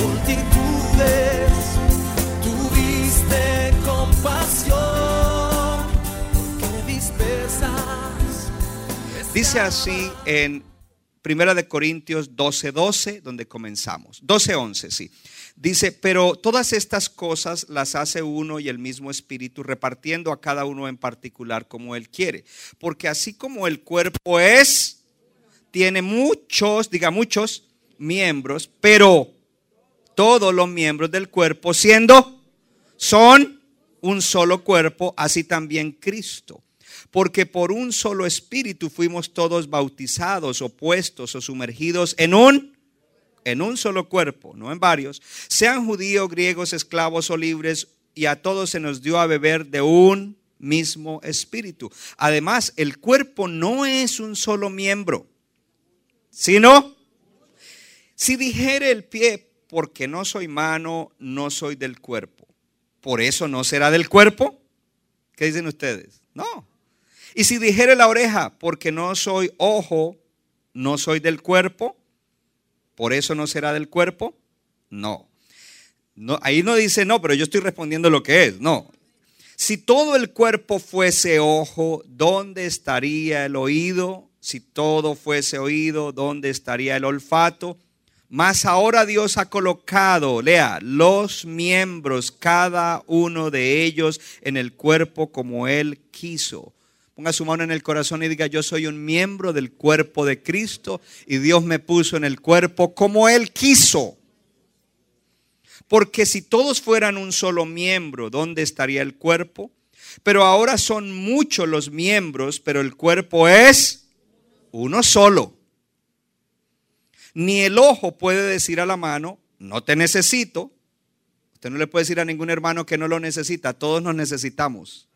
multitudes, tuviste compasión, porque. Dice así en Primera de Corintios 12, 12, donde comenzamos. 12, 11, sí. Dice, pero todas estas cosas las hace uno y el mismo Espíritu, repartiendo a cada uno en particular como Él quiere. Porque así como el cuerpo es, tiene muchos, diga muchos, miembros, pero todos los miembros del cuerpo, siendo, son un solo cuerpo, así también Cristo. Porque por un solo espíritu fuimos todos bautizados, opuestos o sumergidos en un en un solo cuerpo, no en varios, sean judíos, griegos, esclavos o libres, y a todos se nos dio a beber de un mismo espíritu. Además, el cuerpo no es un solo miembro, sino si dijere el pie, porque no soy mano, no soy del cuerpo, por eso no será del cuerpo. ¿Qué dicen ustedes? No. Y si dijere la oreja, porque no soy ojo, no soy del cuerpo, por eso no será del cuerpo. No. no. Ahí no dice no, pero yo estoy respondiendo lo que es. No. Si todo el cuerpo fuese ojo, ¿dónde estaría el oído? Si todo fuese oído, ¿dónde estaría el olfato? Mas ahora Dios ha colocado, lea, los miembros, cada uno de ellos en el cuerpo como Él quiso. Ponga su mano en el corazón y diga, yo soy un miembro del cuerpo de Cristo y Dios me puso en el cuerpo como Él quiso. Porque si todos fueran un solo miembro, ¿dónde estaría el cuerpo? Pero ahora son muchos los miembros, pero el cuerpo es uno solo. Ni el ojo puede decir a la mano, no te necesito. Usted no le puede decir a ningún hermano que no lo necesita, todos nos necesitamos.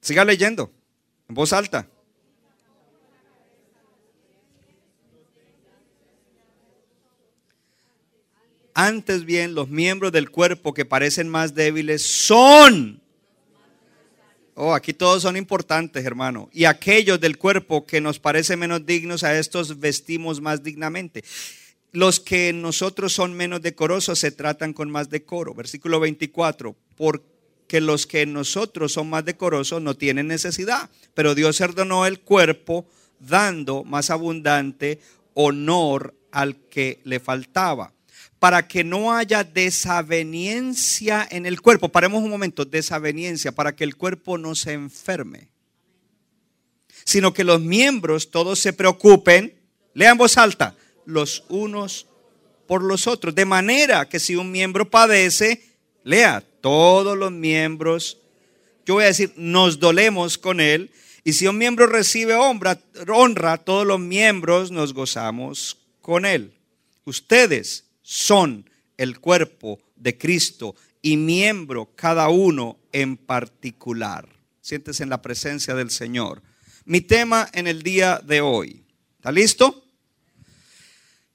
Siga leyendo, en voz alta. Antes bien, los miembros del cuerpo que parecen más débiles son Oh, aquí todos son importantes, hermano. Y aquellos del cuerpo que nos parecen menos dignos, a estos vestimos más dignamente. Los que nosotros son menos decorosos se tratan con más decoro. Versículo 24. Porque los que nosotros son más decorosos no tienen necesidad. Pero Dios perdonó el cuerpo dando más abundante honor al que le faltaba para que no haya desaveniencia en el cuerpo. Paremos un momento, desaveniencia, para que el cuerpo no se enferme. Sino que los miembros todos se preocupen, lean voz alta, los unos por los otros. De manera que si un miembro padece, lea, todos los miembros, yo voy a decir, nos dolemos con él. Y si un miembro recibe honra, honra todos los miembros nos gozamos con él. Ustedes son el cuerpo de Cristo y miembro cada uno en particular. Siéntese en la presencia del Señor. Mi tema en el día de hoy. ¿Está listo?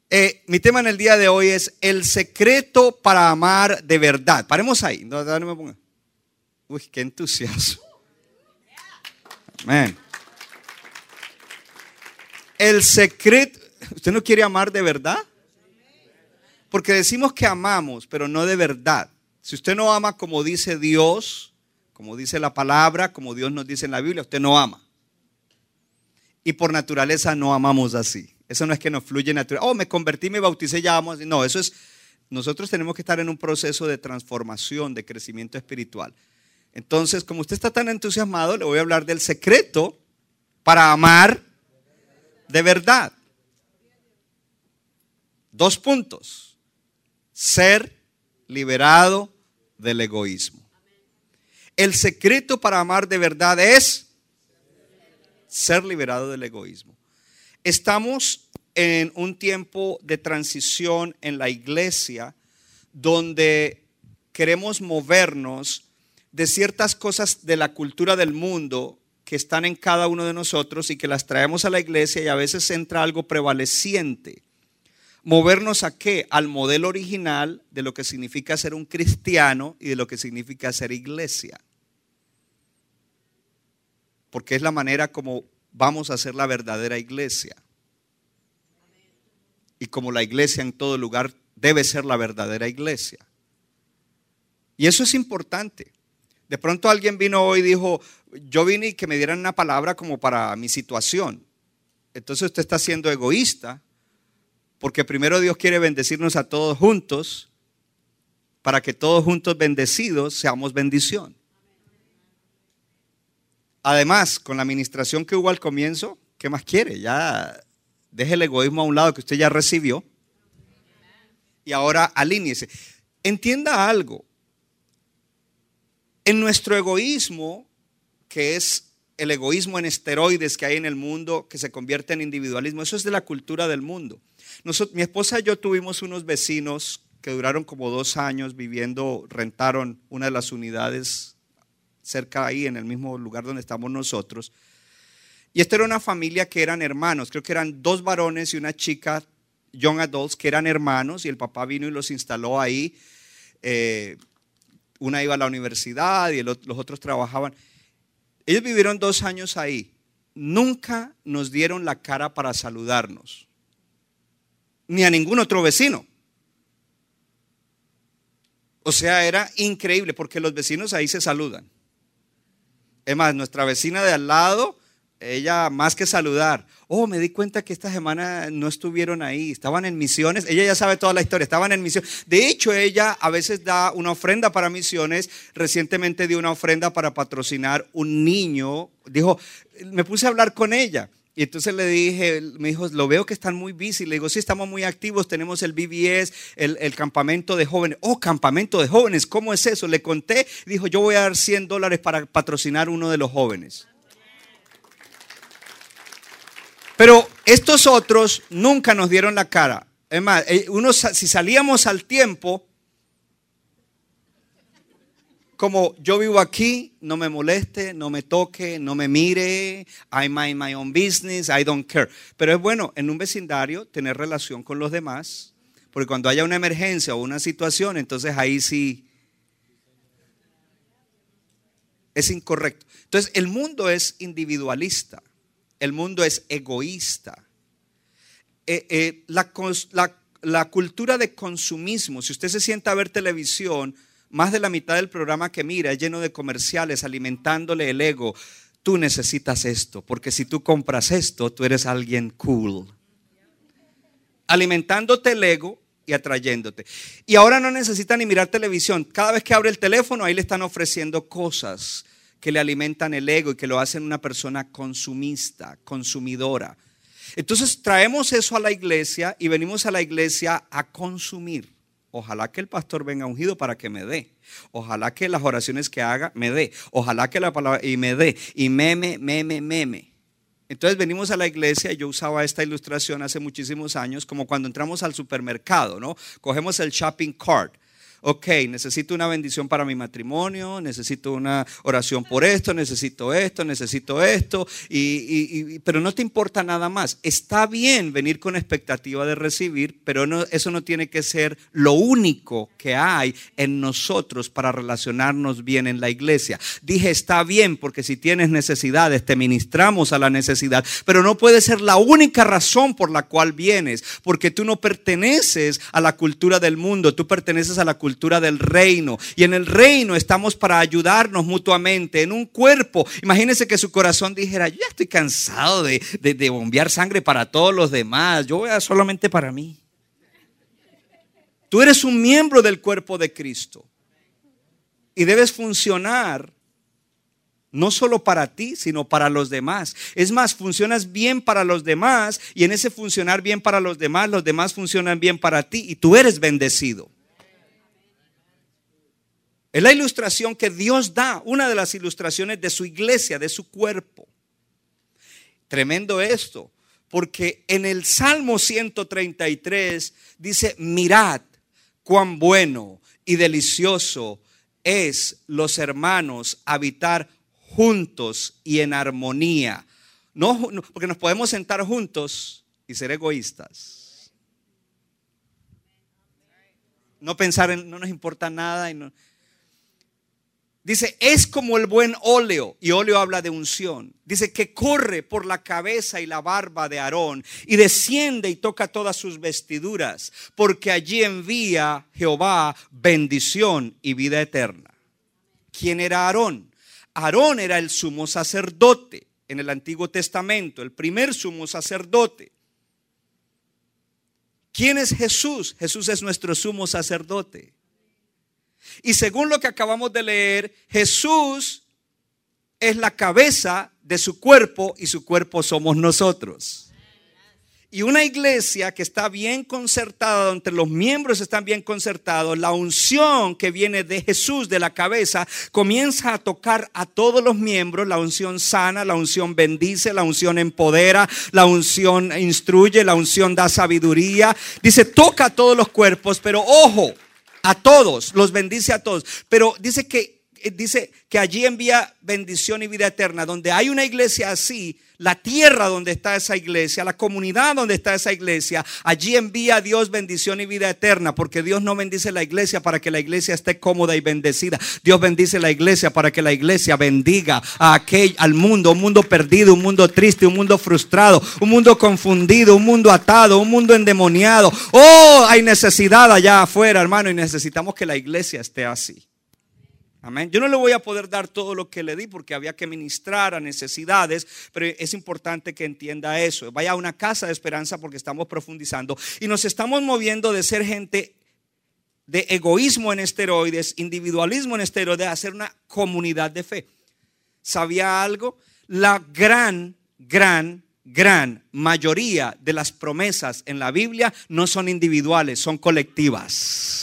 Eh, mi tema en el día de hoy es el secreto para amar de verdad. Paremos ahí. No, me ponga. Uy, qué entusiasmo. Amén. El secreto. ¿Usted no quiere amar de verdad? Porque decimos que amamos, pero no de verdad. Si usted no ama como dice Dios, como dice la palabra, como Dios nos dice en la Biblia, usted no ama. Y por naturaleza no amamos así. Eso no es que nos fluye natural. Oh, me convertí, me bauticé, ya amo. No, eso es. Nosotros tenemos que estar en un proceso de transformación, de crecimiento espiritual. Entonces, como usted está tan entusiasmado, le voy a hablar del secreto para amar de verdad. Dos puntos ser liberado del egoísmo. El secreto para amar de verdad es ser liberado del egoísmo. Estamos en un tiempo de transición en la iglesia donde queremos movernos de ciertas cosas de la cultura del mundo que están en cada uno de nosotros y que las traemos a la iglesia y a veces entra algo prevaleciente. Movernos a qué? Al modelo original de lo que significa ser un cristiano y de lo que significa ser iglesia. Porque es la manera como vamos a ser la verdadera iglesia. Y como la iglesia en todo lugar debe ser la verdadera iglesia. Y eso es importante. De pronto alguien vino hoy y dijo, yo vine y que me dieran una palabra como para mi situación. Entonces usted está siendo egoísta, porque primero Dios quiere bendecirnos a todos juntos, para que todos juntos bendecidos seamos bendición. Además, con la administración que hubo al comienzo, ¿qué más quiere? Ya deje el egoísmo a un lado que usted ya recibió. Y ahora alíñese. Entienda algo. En nuestro egoísmo, que es el egoísmo en esteroides que hay en el mundo, que se convierte en individualismo, eso es de la cultura del mundo. Mi esposa y yo tuvimos unos vecinos que duraron como dos años viviendo, rentaron una de las unidades cerca ahí, en el mismo lugar donde estamos nosotros. Y esta era una familia que eran hermanos, creo que eran dos varones y una chica, young adults, que eran hermanos, y el papá vino y los instaló ahí. Eh, una iba a la universidad y los otros trabajaban. Ellos vivieron dos años ahí. Nunca nos dieron la cara para saludarnos. Ni a ningún otro vecino. O sea, era increíble porque los vecinos ahí se saludan. Es más, nuestra vecina de al lado ella más que saludar, oh, me di cuenta que esta semana no estuvieron ahí, estaban en misiones, ella ya sabe toda la historia, estaban en misiones. De hecho, ella a veces da una ofrenda para misiones, recientemente dio una ofrenda para patrocinar un niño, dijo, me puse a hablar con ella. Y entonces le dije, me dijo, lo veo que están muy busy. Le digo, sí, estamos muy activos, tenemos el BBS, el, campamento de jóvenes. Oh, campamento de jóvenes, ¿cómo es eso? Le conté, dijo, yo voy a dar 100 dólares para patrocinar uno de los jóvenes. Pero estos otros nunca nos dieron la cara. Es más, eh, si salíamos al tiempo, como yo vivo aquí, no me moleste, no me toque, no me mire, I mind my own business, I don't care. Pero es bueno en un vecindario tener relación con los demás, porque cuando haya una emergencia o una situación, entonces ahí sí es incorrecto. Entonces el mundo es individualista el mundo es egoísta. Eh, eh, la, la cultura de consumismo, si usted se sienta a ver televisión, más de la mitad del programa que mira es lleno de comerciales alimentándole el ego. Tú necesitas esto, porque si tú compras esto, tú eres alguien cool. Alimentándote el ego y atrayéndote. Y ahora no necesita ni mirar televisión. Cada vez que abre el teléfono, ahí le están ofreciendo cosas que le alimentan el ego y que lo hacen una persona consumista, consumidora. Entonces traemos eso a la iglesia y venimos a la iglesia a consumir. Ojalá que el pastor venga ungido para que me dé. Ojalá que las oraciones que haga me dé. Ojalá que la palabra y me dé. Y meme, meme, meme. Entonces venimos a la iglesia, yo usaba esta ilustración hace muchísimos años, como cuando entramos al supermercado, ¿no? Cogemos el shopping cart ok, necesito una bendición para mi matrimonio, necesito una oración por esto, necesito esto, necesito esto, y, pero no te importa nada más. Está bien venir con expectativa de recibir, pero eso no tiene que ser lo único que hay en nosotros para relacionarnos bien en la iglesia. Dije, está bien, porque si tienes necesidades, te ministramos a la necesidad, pero no puede ser la única razón por la cual vienes, porque tú no perteneces a la cultura del mundo, tú perteneces a la cultura del reino. Y en el reino estamos para ayudarnos mutuamente, en un cuerpo. Imagínense que su corazón dijera, yo ya estoy cansado de, de, bombear sangre para todos los demás, yo voy a solamente para mí. Tú eres un miembro del cuerpo de Cristo y debes funcionar no solo para ti, sino para los demás. Es más, funcionas bien para los demás y en ese funcionar bien para los demás, los demás funcionan bien para ti y tú eres bendecido. Es la ilustración que Dios da, una de las ilustraciones de su iglesia, de su cuerpo. Tremendo esto, porque en el Salmo 133 dice, mirad cuán bueno y delicioso es los hermanos habitar juntos y en armonía. No, porque nos podemos sentar juntos y ser egoístas. No pensar en, no nos importa nada. Y no. Dice, es como el buen óleo, y óleo habla de unción. Dice que corre por la cabeza y la barba de Aarón y desciende y toca todas sus vestiduras, porque allí envía Jehová bendición y vida eterna. ¿Quién era Aarón? Aarón era el sumo sacerdote en el Antiguo Testamento, el primer sumo sacerdote. ¿Quién es Jesús? Jesús es nuestro sumo sacerdote. Y según lo que acabamos de leer, Jesús es la cabeza de su cuerpo y su cuerpo somos nosotros. Y una iglesia que está bien concertada, donde los miembros están bien concertados, la unción que viene de Jesús, de la cabeza, comienza a tocar a todos los miembros. La unción sana, la unción bendice, la unción empodera, la unción instruye, la unción da sabiduría. Dice, toca a todos los cuerpos, pero ojo, a todos, los bendice a todos. Pero dice que, dice que allí envía bendición y vida eterna. Donde hay una iglesia así, la tierra donde está esa iglesia, la comunidad donde está esa iglesia, allí envía a Dios bendición y vida eterna, porque Dios no bendice la iglesia para que la iglesia esté cómoda y bendecida. Dios bendice la iglesia para que la iglesia bendiga a aquel, al mundo, un mundo perdido, un mundo triste, un mundo frustrado, un mundo confundido, un mundo atado, un mundo endemoniado. Oh, hay necesidad allá afuera, hermano, y necesitamos que la iglesia esté así. Amén. Yo no le voy a poder dar todo lo que le di porque había que ministrar a necesidades, pero es importante que entienda eso. Vaya a una casa de esperanza porque estamos profundizando y nos estamos moviendo de ser gente de egoísmo en esteroides, individualismo en esteroides, a ser una comunidad de fe. ¿Sabía algo? La gran, gran, gran mayoría de las promesas en la Biblia no son individuales, son colectivas.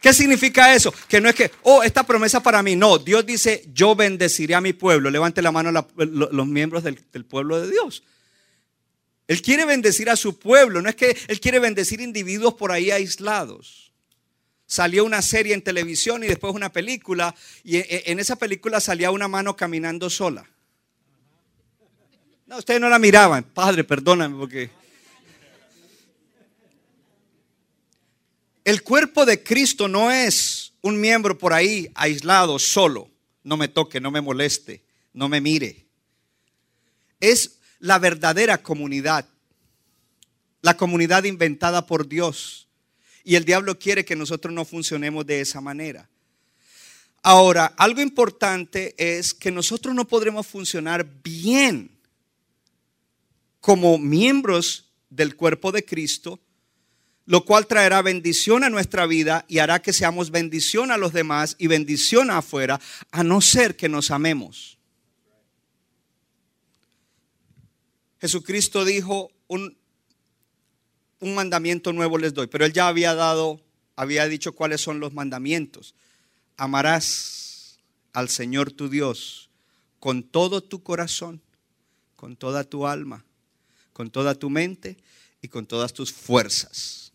¿Qué significa eso? Que no es que, oh, esta promesa para mí. No, Dios dice, yo bendeciré a mi pueblo. Levante la mano los miembros del, del pueblo de Dios. Él quiere bendecir a su pueblo. No es que Él quiere bendecir individuos por ahí aislados. Salió una serie en televisión y después una película. Y en esa película salía una mano caminando sola. No, ustedes no la miraban. Padre, perdóname porque... El cuerpo de Cristo no es un miembro por ahí aislado, solo. No me toque, no me moleste, no me mire. Es la verdadera comunidad. La comunidad inventada por Dios. Y el diablo quiere que nosotros no funcionemos de esa manera. Ahora, algo importante es que nosotros no podremos funcionar bien como miembros del cuerpo de Cristo lo cual traerá bendición a nuestra vida y hará que seamos bendición a los demás y bendición afuera, a no ser que nos amemos. Jesucristo dijo, un, un mandamiento nuevo les doy, pero él ya había dado, había dicho cuáles son los mandamientos. Amarás al Señor tu Dios con todo tu corazón, con toda tu alma, con toda tu mente y con todas tus fuerzas.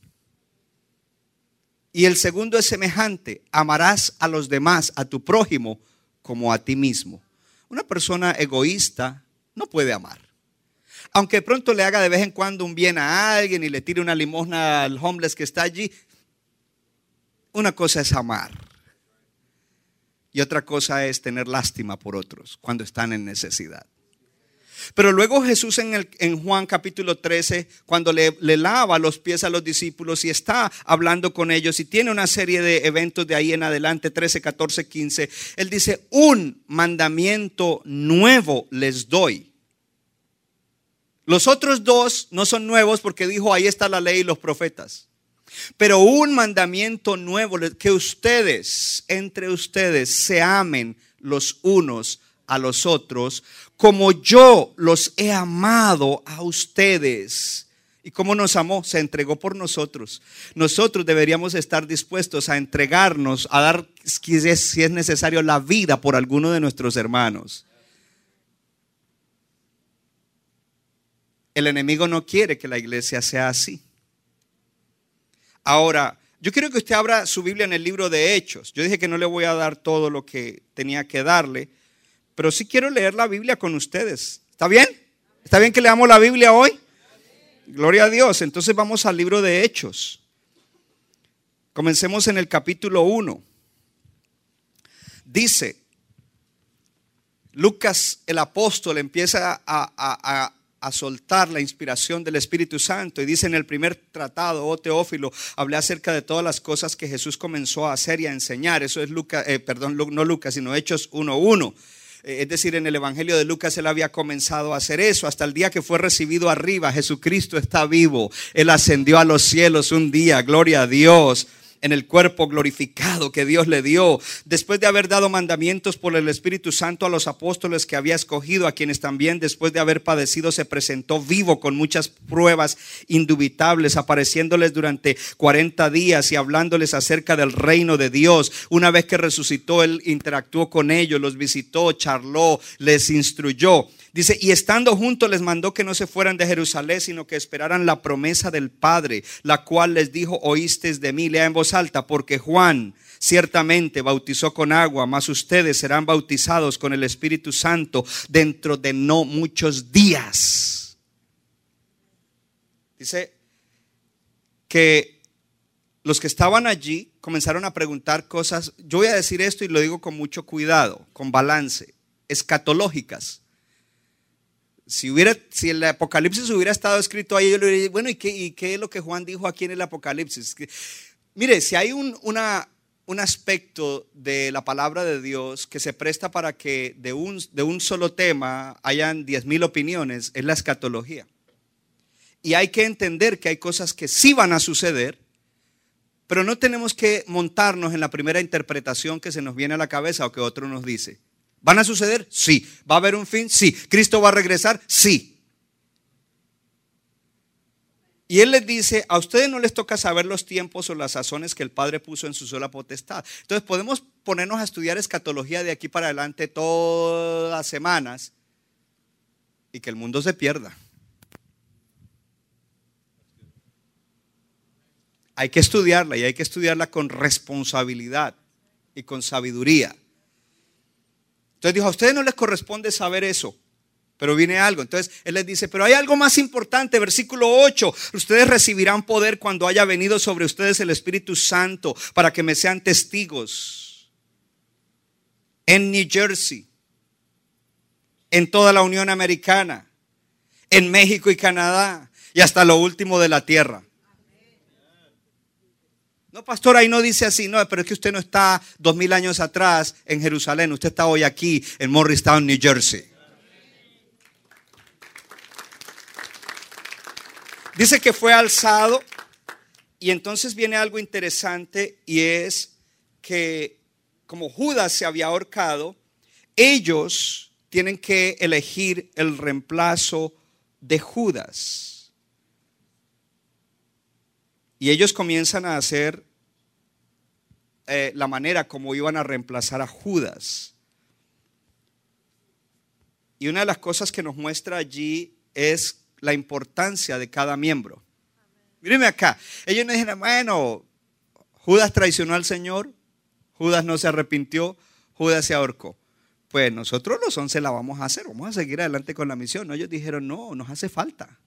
Y el segundo es semejante, amarás a los demás, a tu prójimo, como a ti mismo. Una persona egoísta no puede amar. Aunque pronto le haga de vez en cuando un bien a alguien y le tire una limosna al homeless que está allí, una cosa es amar. Y otra cosa es tener lástima por otros cuando están en necesidad. Pero luego Jesús en, el, en Juan capítulo 13, cuando le, le, lava los pies a los discípulos y está hablando con ellos y tiene una serie de eventos de ahí en adelante, 13, 14, 15, él dice, un mandamiento nuevo les doy. Los otros dos no son nuevos porque dijo, ahí está la ley y los profetas. Pero un mandamiento nuevo, que ustedes, entre ustedes, se amen los unos a los otros, como yo los he amado a ustedes. ¿Y cómo nos amó? Se entregó por nosotros. Nosotros deberíamos estar dispuestos a entregarnos, a dar, si es necesario, la vida por alguno de nuestros hermanos. El enemigo no quiere que la iglesia sea así. Ahora, yo quiero que usted abra su Biblia en el libro de Hechos. Yo dije que no le voy a dar todo lo que tenía que darle, pero sí quiero leer la Biblia con ustedes. ¿Está bien? ¿Está bien que leamos la Biblia hoy? Gloria a Dios. Entonces vamos al libro de Hechos. Comencemos en el capítulo 1. Dice, Lucas el apóstol empieza a, soltar la inspiración del Espíritu Santo y dice en el primer tratado, oh Teófilo, hablé acerca de todas las cosas que Jesús comenzó a hacer y a enseñar. Eso es Lucas, eh, perdón, no Lucas, sino Hechos 1.1. Eh, es decir, en el Evangelio de Lucas él había comenzado a hacer eso hasta el día que fue recibido arriba. Jesucristo está vivo. Él ascendió a los cielos un día. Gloria a Dios en el cuerpo glorificado que Dios le dio, después de haber dado mandamientos por el Espíritu Santo a los apóstoles que había escogido, a quienes también después de haber padecido se presentó vivo con muchas pruebas indubitables, apareciéndoles durante 40 días y hablándoles acerca del reino de Dios. Una vez que resucitó, él interactuó con ellos, los visitó, charló, les instruyó. Dice, y estando juntos les mandó que no se fueran de Jerusalén, sino que esperaran la promesa del Padre, la cual les dijo, oísteis de mí, lea en voz alta, porque Juan ciertamente bautizó con agua, mas ustedes serán bautizados con el Espíritu Santo dentro de no muchos días. Dice que los que estaban allí comenzaron a preguntar cosas, yo voy a decir esto y lo digo con mucho cuidado, con balance, escatológicas si, hubiera, si el Apocalipsis hubiera estado escrito ahí, yo le diría, bueno, ¿y qué, qué es lo que Juan dijo aquí en el Apocalipsis? mire, si hay un, una, un aspecto de la palabra de Dios que se presta para que de un, de un solo tema hayan diez mil opiniones, es la escatología. Y hay que entender que hay cosas que sí van a suceder, pero no tenemos que montarnos en la primera interpretación que se nos viene a la cabeza o que otro nos dice. ¿Van a suceder? Sí. ¿Va a haber un fin? Sí. ¿Cristo va a regresar? Sí. Y Él les dice, a ustedes no les toca saber los tiempos o las sazones que el Padre puso en su sola potestad. Entonces podemos ponernos a estudiar escatología de aquí para adelante todas las semanas y que el mundo se pierda. Hay que estudiarla y hay que estudiarla con responsabilidad y con sabiduría. Entonces dijo, a ustedes no les corresponde saber eso. Pero viene algo. Entonces él les dice, pero hay algo más importante, versículo 8. Ustedes recibirán poder cuando haya venido sobre ustedes el Espíritu Santo para que me sean testigos. En New Jersey, en toda la Unión Americana, en México y Canadá y hasta lo último de la tierra. No, pastor, ahí no dice así, no, pero es que usted no está dos mil años atrás en Jerusalén, usted está hoy aquí en Morristown, New Jersey. Dice que fue alzado y entonces viene algo interesante y es que como Judas se había ahorcado, ellos tienen que elegir el reemplazo de Judas. Y ellos comienzan a hacer eh, la manera como iban a reemplazar a Judas. Y una de las cosas que nos muestra allí es la importancia de cada miembro. Mírenme acá. Ellos no dijeron, bueno, Judas traicionó al Señor, Judas no se arrepintió, Judas se ahorcó. Pues nosotros los once la vamos a hacer, vamos a seguir adelante con la misión. Ellos dijeron, no, nos hace falta.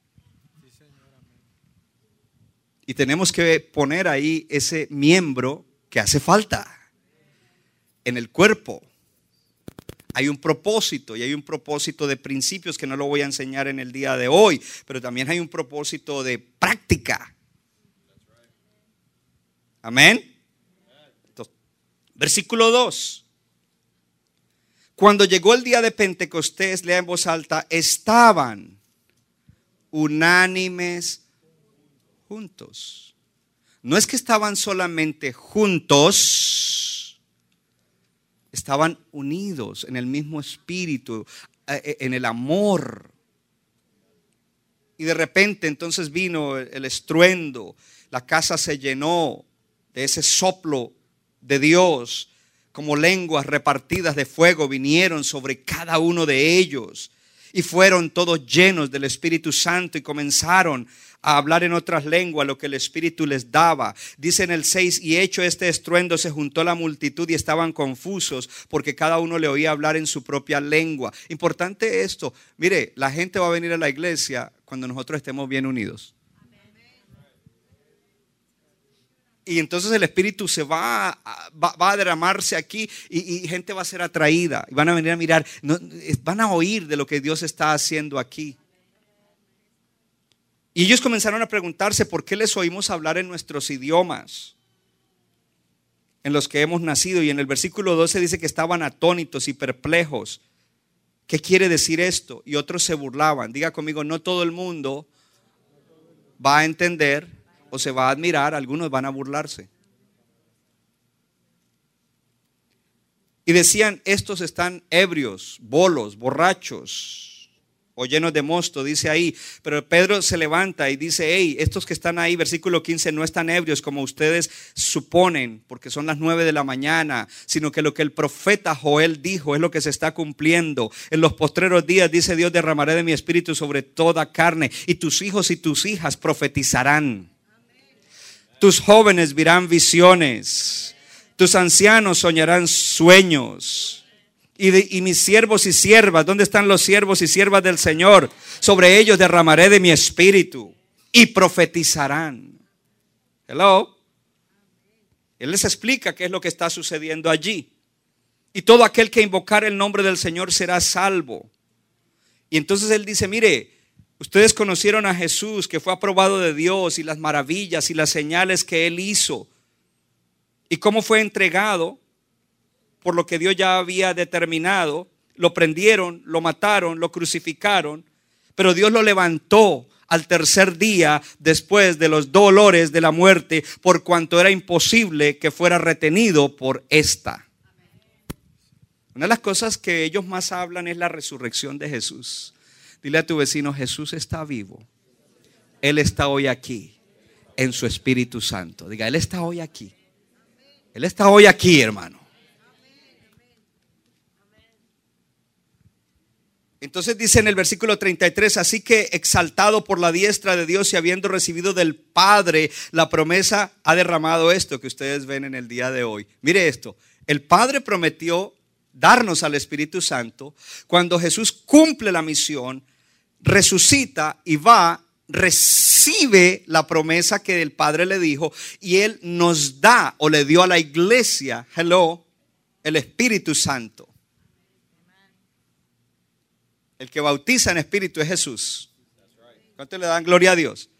Y tenemos que poner ahí ese miembro que hace falta en el cuerpo. Hay un propósito y hay un propósito de principios que no lo voy a enseñar en el día de hoy, pero también hay un propósito de práctica. Amén. versículo 2. Cuando llegó el día de Pentecostés, lea en voz alta, estaban unánimes juntos. No es que estaban solamente juntos, estaban unidos en el mismo espíritu, eh, eh, en el amor. Y de repente entonces vino el estruendo, la casa se llenó de ese soplo de Dios, como lenguas repartidas de fuego vinieron sobre cada uno de ellos Y fueron todos llenos del Espíritu Santo y comenzaron a hablar en otras lenguas lo que el Espíritu les daba. Dice en el 6, y hecho este estruendo se juntó la multitud y estaban confusos porque cada uno le oía hablar en su propia lengua. Importante esto, mire, la gente va a venir a la iglesia cuando nosotros estemos bien unidos. Y entonces el Espíritu se va, va, a derramarse aquí y, gente va a ser atraída. Y van a venir a mirar, van a oír de lo que Dios está haciendo aquí. Y ellos comenzaron a preguntarse por qué les oímos hablar en nuestros idiomas en los que hemos nacido. Y en el versículo 12 dice que estaban atónitos y perplejos. ¿Qué quiere decir esto? Y otros se burlaban. Diga conmigo, no todo el mundo va a entender o se va a admirar, algunos van a burlarse. Y decían, estos están ebrios, bolos, borrachos o llenos de mosto, dice ahí. Pero Pedro se levanta y dice, hey, estos que están ahí, versículo 15, no están ebrios como ustedes suponen, porque son las nueve de la mañana, sino que lo que el profeta Joel dijo es lo que se está cumpliendo. En los postreros días, dice Dios, derramaré de mi espíritu sobre toda carne, y tus hijos y tus hijas profetizarán. Tus jóvenes verán visiones, tus ancianos soñarán sueños y, mis siervos y siervas, ¿dónde están los siervos y siervas del Señor? Sobre ellos derramaré de mi espíritu y profetizarán. Hello. Él les explica qué es lo que está sucediendo allí. Y todo aquel que invocar el nombre del Señor será salvo. Y entonces él dice, mire, ustedes conocieron a Jesús que fue aprobado de Dios y las maravillas y las señales que él hizo. Y cómo fue entregado por lo que Dios ya había determinado. Lo prendieron, lo mataron, lo crucificaron, pero Dios lo levantó al tercer día después de los dolores de la muerte, por cuanto era imposible que fuera retenido por esta. Una de las cosas que ellos más hablan es la resurrección de Jesús. Dile a tu vecino, Jesús está vivo. Él está hoy aquí en su Espíritu Santo. Diga, Él está hoy aquí. Él está hoy aquí, hermano. Entonces dice en el versículo 33, así que exaltado por la diestra de Dios y habiendo recibido del Padre la promesa, ha derramado esto que ustedes ven en el día de hoy. Mire esto, el Padre prometió darnos al Espíritu Santo cuando Jesús cumple la misión, resucita y va, recibe la promesa que el Padre le dijo y Él nos da o le dio a la iglesia, hello, el Espíritu Santo. El que bautiza en espíritu es Jesús. ¿Cuánto le dan gloria a Dios?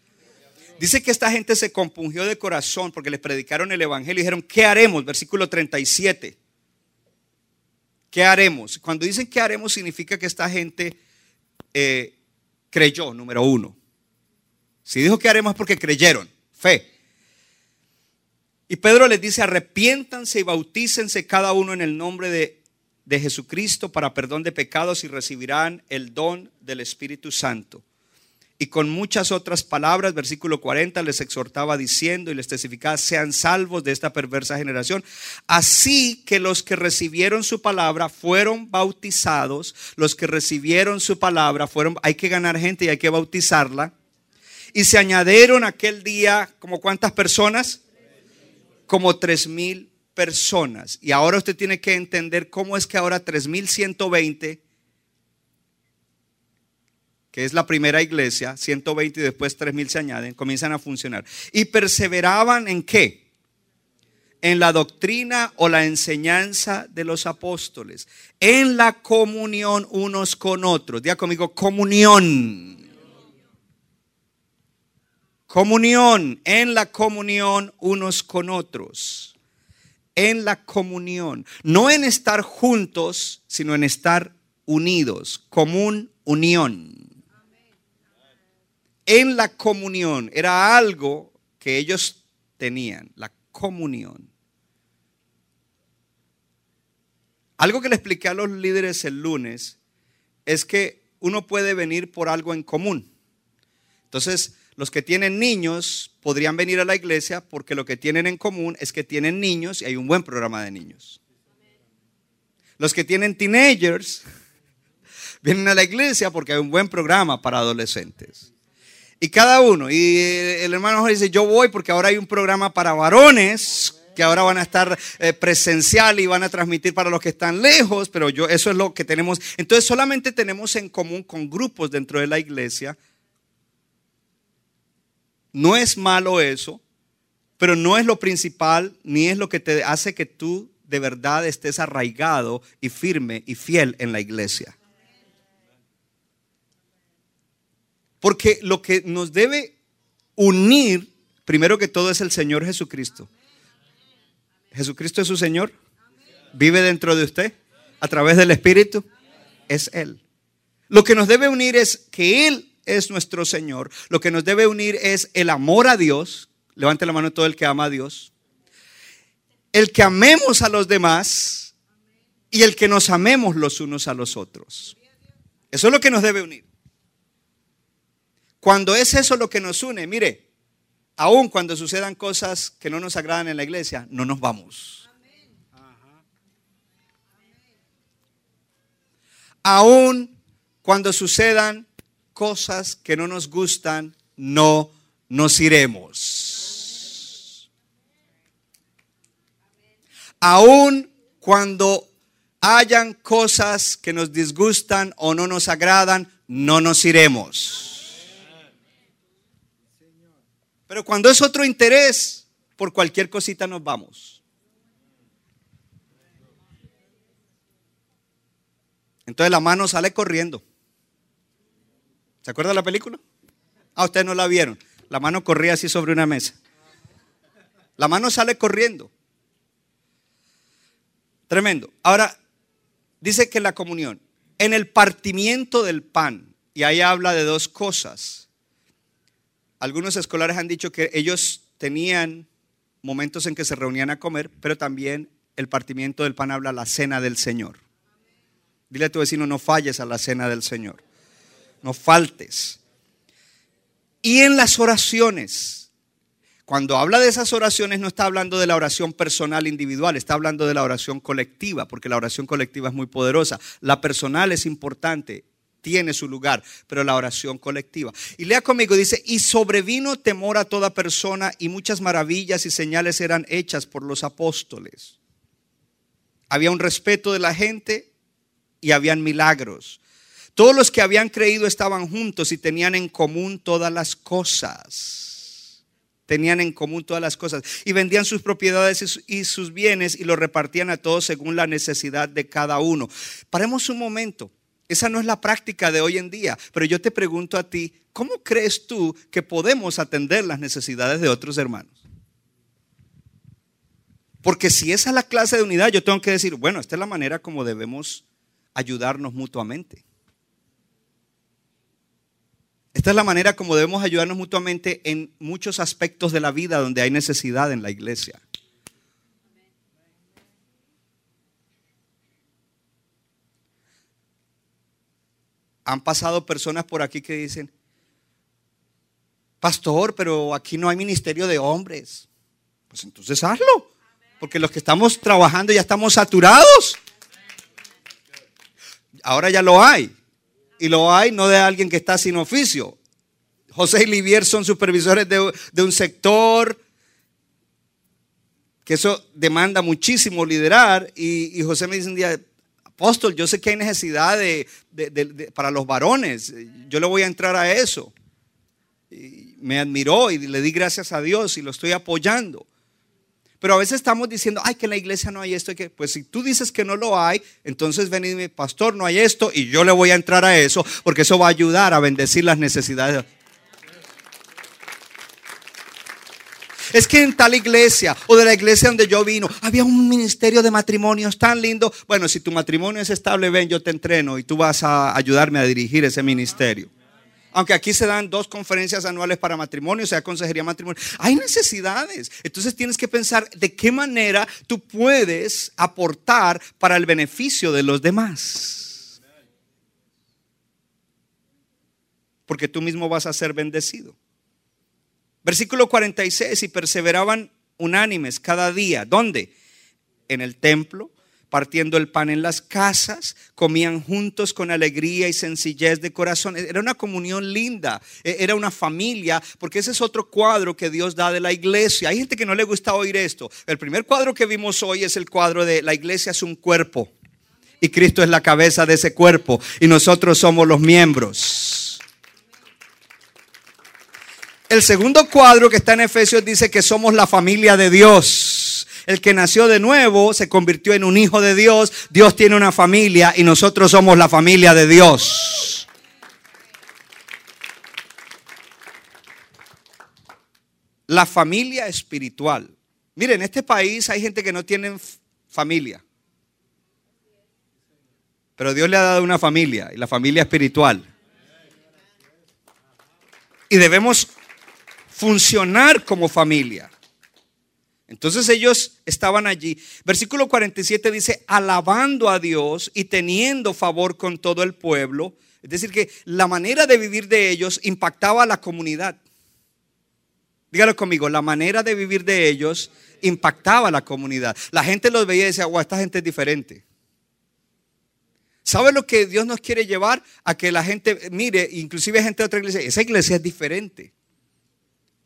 Dice que esta gente se compungió de corazón porque les predicaron el evangelio y dijeron, ¿qué haremos? Versículo 37. ¿Qué haremos? Cuando dicen qué haremos significa que esta gente eh, creyó, número uno. Si dijo que haremos es porque creyeron, fe. Y Pedro les dice, arrepiéntanse y bautícense cada uno en el nombre de de Jesucristo para perdón de pecados y recibirán el don del Espíritu Santo. Y con muchas otras palabras, versículo 40, les exhortaba diciendo y les testificaba, sean salvos de esta perversa generación. Así que los que recibieron su palabra fueron bautizados, los que recibieron su palabra fueron, hay que ganar gente y hay que bautizarla. Y se añadieron aquel día, como cuántas personas? Como tres mil personas. Y ahora usted tiene que entender cómo es que ahora 3120, que es la primera iglesia, 120 y después 3000 se añaden, comienzan a funcionar. Y perseveraban en qué? En la doctrina o la enseñanza de los apóstoles, en la comunión unos con otros. Diga conmigo, comunión. Comunión, en la comunión unos con otros en la comunión, no en estar juntos, sino en estar unidos, común unión. En la comunión era algo que ellos tenían, la comunión. Algo que le expliqué a los líderes el lunes es que uno puede venir por algo en común. Entonces, los que tienen niños podrían venir a la iglesia porque lo que tienen en común es que tienen niños y hay un buen programa de niños. Los que tienen teenagers, vienen a la iglesia porque hay un buen programa para adolescentes. Y cada uno, y el hermano dice, yo voy porque ahora hay un programa para varones que ahora van a estar eh, presencial y van a transmitir para los que están lejos, pero yo eso es lo que tenemos. Entonces solamente tenemos en común con grupos dentro de la iglesia. No es malo eso, pero no es lo principal ni es lo que te hace que tú de verdad estés arraigado y firme y fiel en la iglesia. Porque lo que nos debe unir, primero que todo, es el Señor Jesucristo. Jesucristo es su Señor. Vive dentro de usted a través del Espíritu. Es Él. Lo que nos debe unir es que Él es nuestro Señor. Lo que nos debe unir es el amor a Dios. Levante la mano todo el que ama a Dios. El que amemos a los demás y el que nos amemos los unos a los otros. Eso es lo que nos debe unir. Cuando es eso lo que nos une, mire, aun cuando sucedan cosas que no nos agradan en la iglesia, no nos vamos. Aún cuando sucedan cosas que no nos gustan, no nos iremos. Aún cuando hayan cosas que nos disgustan o no nos agradan, no nos iremos. Pero cuando es otro interés, por cualquier cosita nos vamos. Entonces la mano sale corriendo. ¿Se acuerda la película? Ah, ustedes no la vieron. La mano corría así sobre una mesa. La mano sale corriendo. Tremendo. Ahora, dice que la comunión, en el partimiento del pan, y ahí habla de dos cosas. Algunos escolares han dicho que ellos tenían momentos en que se reunían a comer, pero también el partimiento del pan habla la cena del Señor. Dile a tu vecino, no falles a la cena del Señor. No faltes. Y en las oraciones, cuando habla de esas oraciones no está hablando de la oración personal individual, está hablando de la oración colectiva, porque la oración colectiva es muy poderosa. La personal es importante, tiene su lugar, pero la oración colectiva. Y lea conmigo, dice, y sobrevino temor a toda persona y muchas maravillas y señales eran hechas por los apóstoles. Había un respeto de la gente y habían milagros. Todos los que habían creído estaban juntos y tenían en común todas las cosas. Tenían en común todas las cosas. Y vendían sus propiedades y sus bienes y los repartían a todos según la necesidad de cada uno. Paremos un momento. Esa no es la práctica de hoy en día. Pero yo te pregunto a ti, ¿cómo crees tú que podemos atender las necesidades de otros hermanos? Porque si esa es la clase de unidad, yo tengo que decir, bueno, esta es la manera como debemos ayudarnos mutuamente. Esta es la manera como debemos ayudarnos mutuamente en muchos aspectos de la vida donde hay necesidad en la iglesia. han pasado personas por aquí que dicen, pastor, pero aquí no hay ministerio de hombres. Pues entonces hazlo, porque los que estamos trabajando ya estamos saturados. Ahora ya lo hay. Y lo hay no de alguien que está sin oficio. José y Livier son supervisores de, un sector que eso demanda muchísimo liderar. Y, y José me dice un día, apóstol, yo sé que hay necesidad de, para los varones, yo le voy a entrar a eso. Y me admiró y le di gracias a Dios y lo estoy apoyando. Pero a veces estamos diciendo, ay, que en la iglesia no hay esto. que, pues si tú dices que no lo hay, entonces ven y dime, pastor, no hay esto y yo le voy a entrar a eso porque eso va a ayudar a bendecir las necesidades. Es que en tal iglesia o de la iglesia donde yo vino había un ministerio de matrimonios tan lindo. Bueno, si tu matrimonio es estable, ven, yo te entreno y tú vas a ayudarme a dirigir ese ministerio. Aunque aquí se dan dos conferencias anuales para matrimonio, sea, consejería matrimonio. Hay necesidades. Entonces tienes que pensar de qué manera tú puedes aportar para el beneficio de los demás. Porque tú mismo vas a ser bendecido. Versículo 46, y perseveraban unánimes cada día. ¿Dónde? En el templo, partiendo el pan en las casas, comían juntos con alegría y sencillez de corazón. Era una comunión linda, e-, era una familia, porque ese es otro cuadro que Dios da de la iglesia. Hay gente que no le gusta oír esto. El primer cuadro que vimos hoy es el cuadro de la iglesia es un cuerpo y Cristo es la cabeza de ese cuerpo y nosotros somos los miembros. El segundo cuadro que está en Efesios dice que somos la familia de Dios el que nació de nuevo se convirtió en un hijo de Dios. Dios tiene una familia y nosotros somos la familia de Dios. La familia espiritual. Miren, en este país hay gente que no tiene familia. Pero Dios le ha dado una familia y la familia espiritual. Y debemos funcionar como familia. Entonces ellos estaban allí. Versículo 47 dice, alabando a Dios y teniendo favor con todo el pueblo. Es decir, que la manera de vivir de ellos impactaba a la comunidad. Dígalo conmigo, la manera de vivir de ellos impactaba a la comunidad. La gente los veía y decía, wow, esta gente es diferente. ¿Sabe lo que Dios nos quiere llevar? A que la gente mire, inclusive gente de otra iglesia, esa iglesia es diferente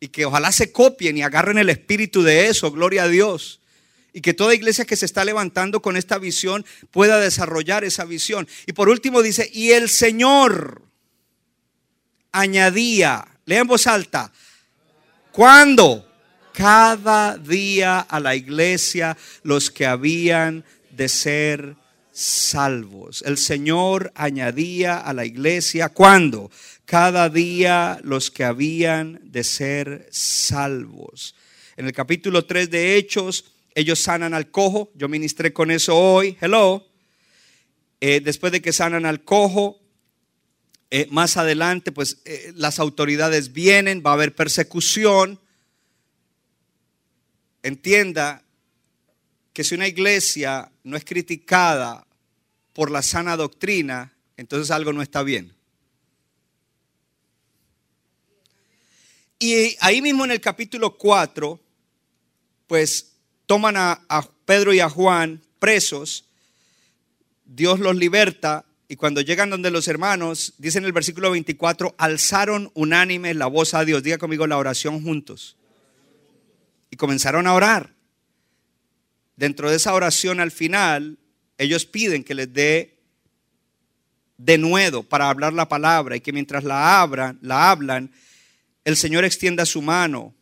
y que ojalá se copien y agarren el espíritu de eso, gloria a Dios. Y que toda iglesia que se está levantando con esta visión pueda desarrollar esa visión. Y por último dice, y el Señor añadía, lea en voz alta, ¿cuándo? Cada día a la iglesia los que habían de ser salvos. El Señor añadía a la iglesia, ¿cuándo? cada día los que habían de ser salvos. En el capítulo 3 de Hechos, ellos sanan al cojo. Yo ministré con eso hoy. Hello. Eh, después de que sanan al cojo, eh, más adelante, pues eh, las autoridades vienen, va a haber persecución. Entienda que si una iglesia no es criticada por la sana doctrina, entonces algo no está bien. Y ahí mismo en el capítulo 4, pues toman a, Pedro y a Juan presos, Dios los liberta y cuando llegan donde los hermanos, dice en el versículo 24, alzaron unánime la voz a Dios. Diga conmigo la oración juntos. Y comenzaron a orar. Dentro de esa oración al final, ellos piden que les dé de nuevo para hablar la palabra y que mientras la abran, la hablan, el Señor extienda su mano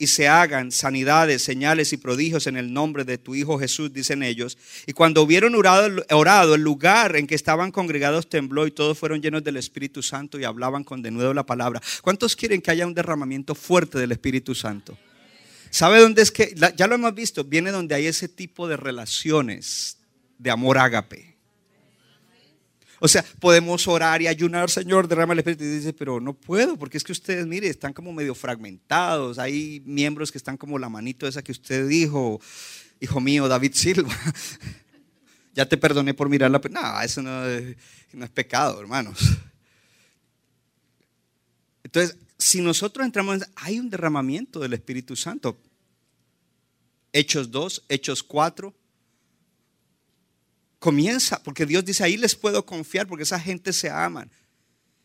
y se hagan sanidades, señales y prodigios en el nombre de tu Hijo Jesús, dicen ellos. Y cuando hubieron orado, el lugar en que estaban congregados tembló y todos fueron llenos del Espíritu Santo y hablaban con de nuevo la palabra. ¿Cuántos quieren que haya un derramamiento fuerte del Espíritu Santo? ¿Sabe dónde es que? Ya lo hemos visto, viene donde hay ese tipo de relaciones de amor ágape. O sea, podemos orar y ayunar, Señor, derrama el Espíritu. Y dice, pero no puedo, porque es que ustedes, mire, están como medio fragmentados. Hay miembros que están como la manito esa que usted dijo, hijo mío, David Silva. ya te perdoné por mirar la... No, eso no es, no es pecado, hermanos. Entonces, si nosotros entramos, hay un derramamiento del Espíritu Santo. Hechos 2, Hechos 4, Comienza, porque Dios dice, ahí les puedo confiar, porque esa gente se aman.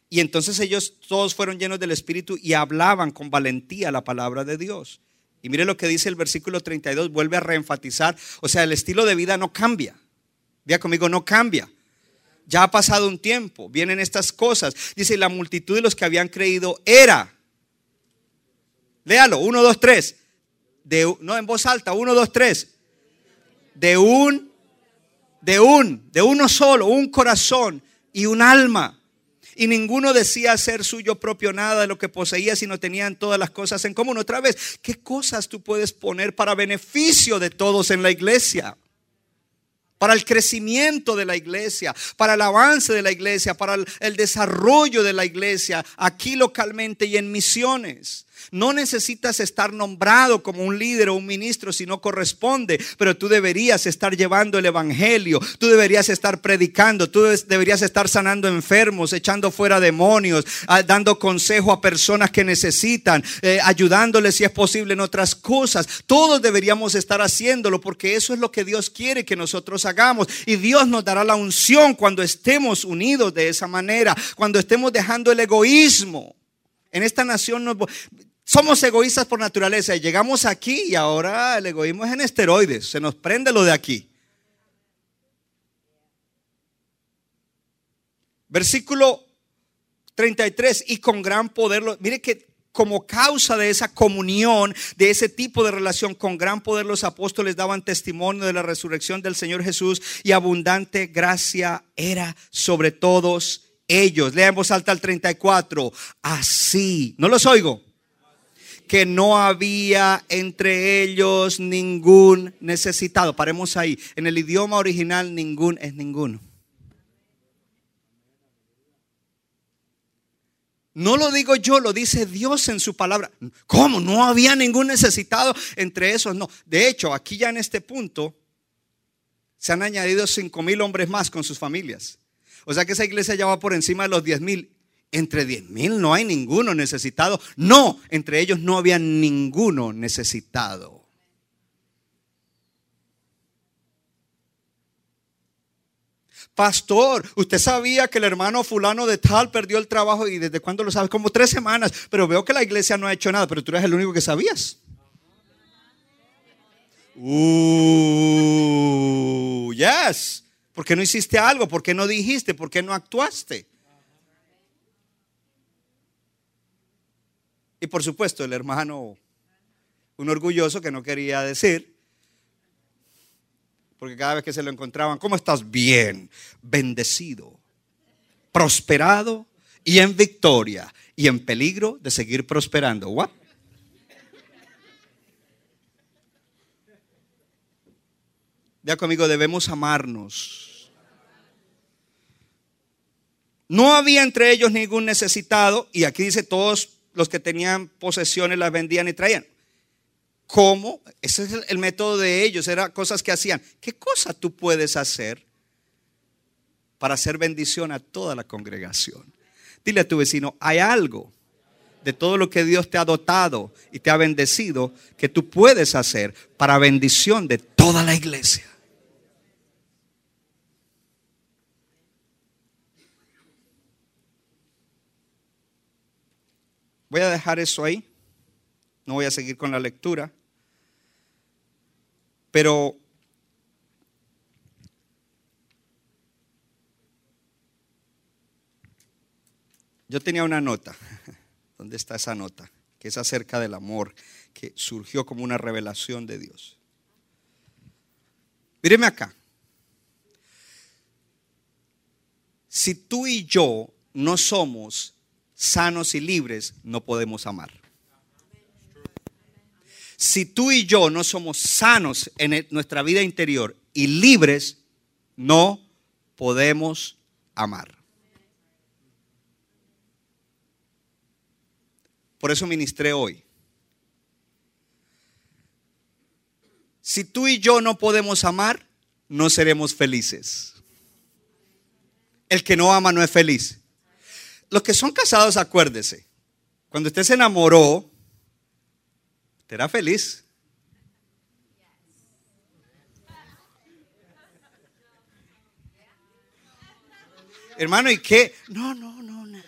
Y entonces ellos todos fueron llenos del Espíritu y hablaban con valentía la palabra de Dios. Y mire lo que dice el versículo 32, vuelve a reenfatizar, o sea, el estilo de vida no cambia. Diga conmigo, no cambia. Ya ha pasado un tiempo, vienen estas cosas. Dice, la multitud de los que habían creído era, léalo, uno, dos, tres, de, no en voz alta, uno, dos, tres, de un de un, de uno solo, un corazón y un alma. Y ninguno decía ser suyo propio nada de lo que poseía, sino tenían todas las cosas en común. Otra vez, ¿qué cosas tú puedes poner para beneficio de todos en la iglesia? Para el crecimiento de la iglesia, para el avance de la iglesia, para el, desarrollo de la iglesia, aquí localmente y en misiones. No necesitas estar nombrado como un líder o un ministro si no corresponde, pero tú deberías estar llevando el Evangelio, tú deberías estar predicando, tú deberías estar sanando enfermos, echando fuera demonios, ah, dando consejo a personas que necesitan, eh, ayudándoles si es posible en otras cosas. Todos deberíamos estar haciéndolo porque eso es lo que Dios quiere que nosotros hagamos hagamos. Y Dios nos dará la unción cuando estemos unidos de esa manera, cuando estemos dejando el egoísmo. En esta nación somos egoístas por naturaleza y llegamos aquí y ahora el egoísmo es en esteroides, se nos prende lo de aquí. Versículo 33, y con gran poder, mire que como causa de esa comunión, de ese tipo de relación con gran poder, los apóstoles daban testimonio de la resurrección del Señor Jesús y abundante gracia era sobre todos ellos. Lea en voz alta el 34. Así, no los oigo. Que no había entre ellos ningún necesitado. Paremos ahí. En el idioma original, ningún es ninguno. No lo digo yo, lo dice Dios en su palabra. ¿Cómo? No había ningún necesitado entre esos. No. De hecho, aquí ya en este punto se han añadido cinco mil hombres más con sus familias. O sea que esa iglesia ya va por encima de los diez mil. Entre diez mil no hay ninguno necesitado. No, entre ellos no había ninguno necesitado. Pastor, usted sabía que el hermano fulano de tal perdió el trabajo y desde cuándo lo sabes? Como tres semanas, pero veo que la iglesia no ha hecho nada, pero tú eres el único que sabías. Uh, yes. ¿Por qué no hiciste algo? ¿Por qué no dijiste? ¿Por qué no actuaste? Y por supuesto, el hermano, un orgulloso que no quería decir, porque cada vez que se lo encontraban, ¿cómo estás? Bien, bendecido, prosperado y en victoria y en peligro de seguir prosperando. ¿What? Ya conmigo, debemos amarnos. No había entre ellos ningún necesitado, y aquí dice todos los que tenían posesiones las vendían y traían. ¿Cómo? Ese es el, método de ellos, eran cosas que hacían. ¿Qué cosa tú puedes hacer para hacer bendición a toda la congregación? Dile a tu vecino, hay algo de todo lo que Dios te ha dotado y te ha bendecido que tú puedes hacer para bendición de toda la iglesia. Voy a dejar eso ahí. No voy a seguir con la lectura. Pero yo tenía una nota. ¿Dónde está esa nota? Que es acerca del amor que surgió como una revelación de Dios. Míreme acá. Si tú y yo no somos sanos y libres, no podemos amar si tú y yo no somos sanos en nuestra vida interior y libres, no podemos amar. Por eso ministré hoy. Si tú y yo no podemos amar, no seremos felices. El que no ama no es feliz. Los que son casados, acuérdese, cuando usted se enamoró, era feliz. Hermano, ¿y qué? No, no, no, no.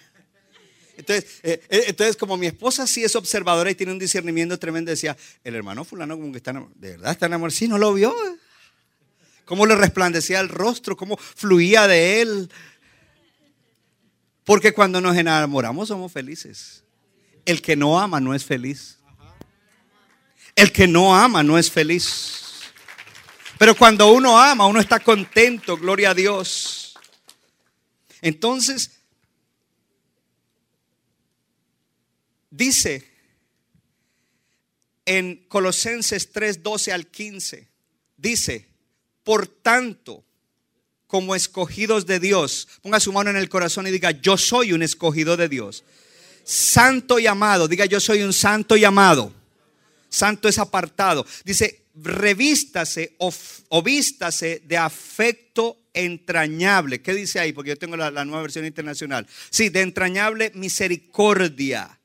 Entonces, eh, eh, entonces, como mi esposa sí es observadora y tiene un discernimiento tremendo, decía, el hermano fulano como que está enamorado. ¿De verdad está enamorado? Sí, no lo vio. Cómo le resplandecía el rostro, cómo fluía de él. Porque cuando nos enamoramos somos felices. El que no ama no es feliz. El que no ama no es feliz. Pero cuando uno ama, uno está contento, gloria a Dios. Entonces, dice en Colosenses 3, 12 al 15, dice, por tanto, como escogidos de Dios, ponga su mano en el corazón y diga, yo soy un escogido de Dios. Santo y amado, diga, yo soy un santo y amado Santo es apartado. Dice, revístase o, vístase de afecto entrañable. ¿Qué dice ahí? Porque yo tengo la, la nueva versión internacional. Sí, de entrañable misericordia,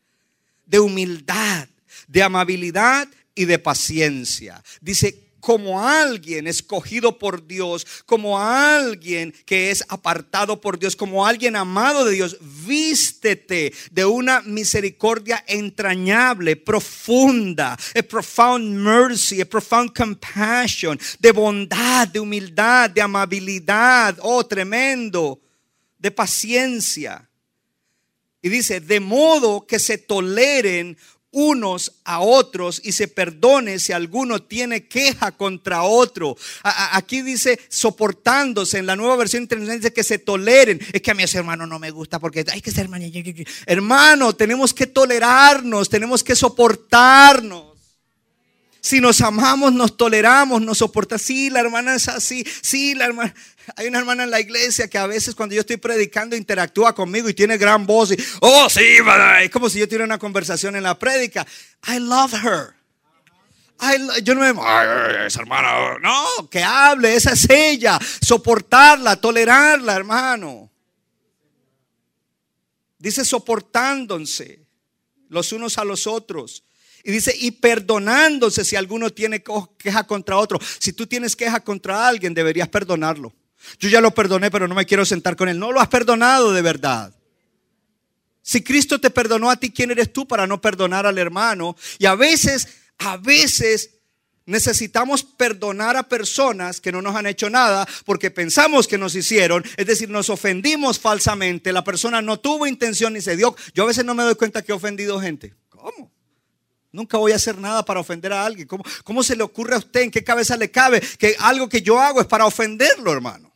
de humildad, de amabilidad y de paciencia. Dice, como alguien escogido por Dios, como alguien que es apartado por Dios, como alguien amado de Dios. Vístete de una misericordia entrañable, profunda, a profound mercy, a profound compassion, de bondad, de humildad, de amabilidad, oh tremendo, de paciencia. Y dice, de modo que se toleren unos a otros y se perdone si alguno tiene queja contra otro. aquí dice soportándose, en la nueva versión internacional dice que se toleren. Es que a mi hermano no me gusta porque hay que ser hermano. Hermano, tenemos que tolerarnos, tenemos que soportarnos. Si nos amamos, nos toleramos, nos soportamos. Sí, la hermana es así. Sí, la hermana. Hay una hermana en la iglesia que a veces cuando yo estoy predicando interactúa conmigo y tiene gran voz y, oh, sí, es como si yo tuviera una conversación en la prédica. I love her. yo no me, ay, esa hermana, no, que hable, esa es ella. Soportarla, tolerarla, hermano. Dice soportándose los unos a los otros. Y dice, y perdonándose si alguno tiene queja contra otro. Si tú tienes queja contra alguien, deberías perdonarlo. Yo ya lo perdoné, pero no me quiero sentar con él. No lo has perdonado de verdad. Si Cristo te perdonó a ti, ¿quién eres tú para no perdonar al hermano? Y a veces, a veces necesitamos perdonar a personas que no nos han hecho nada porque pensamos que nos hicieron, es decir, nos ofendimos falsamente, la persona no tuvo intención ni se dio. Yo a veces no me doy cuenta que he ofendido gente. ¿Cómo? Nunca voy a hacer nada para ofender a alguien. ¿Cómo, ¿Cómo, se le ocurre a usted? ¿En qué cabeza le cabe que algo que yo hago es para ofenderlo, hermano?